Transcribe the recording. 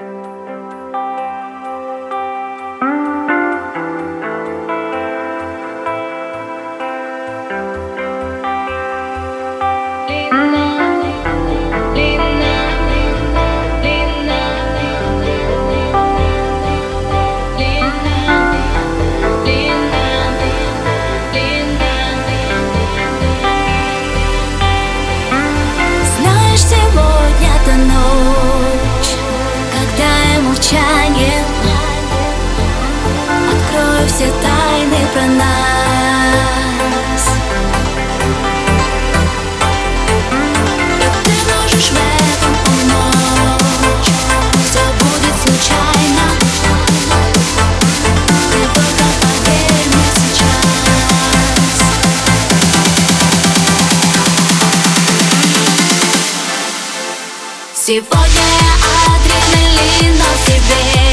Bye. Сегодня адреналин в себе